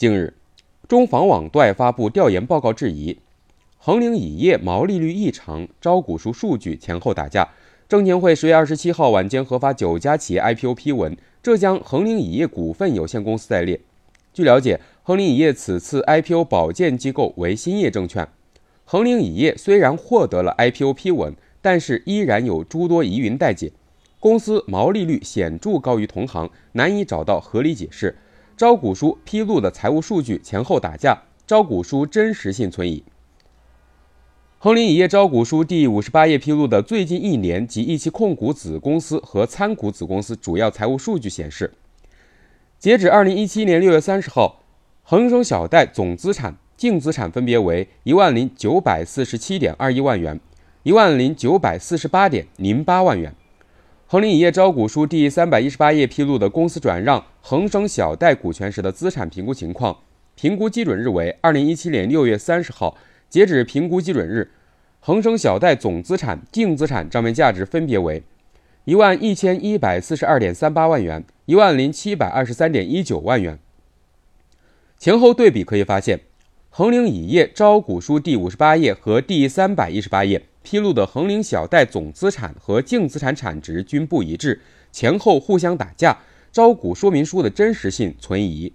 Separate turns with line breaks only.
近日，中房网对外发布调研报告质疑，恒陵蚁业毛利率异常，招股书数据前后打架。证监会十月二十七号晚间核发九家企业 IPO 批文，浙江恒陵蚁业股份有限公司在列。据了解，恒陵蚁业此次 IPO 保荐机构为兴业证券。恒陵蚁业虽然获得了 IPO 批文，但是依然有诸多疑云待解。公司毛利率显著高于同行，难以找到合理解释。招股书披露的财务数据前后打架，招股书真实性存疑。恒林蚁业招股书第五十八页披露的最近一年及一期控股子公司和参股子公司主要财务数据显示，截止二零一七年六月三十号，恒生小贷总资产、净资产分别为一万零九百四十七点二一万元、一万零九百四十八点零八万元。恒林影业招股书第三百一十八页披露的公司转让恒生小贷股权时的资产评估情况，评估基准日为二零一七年六月三十号。截止评估基准日，恒生小贷总资产、净资产账面价值分别为一万一千一百四十二点三八万元、一万零七百二十三点一九万元。前后对比可以发现，恒林影业招股书第五十八页和第三百一十八页披露的恒林小贷总资产和净资产产值均不一致，前后互相打架，招股说明书的真实性存疑。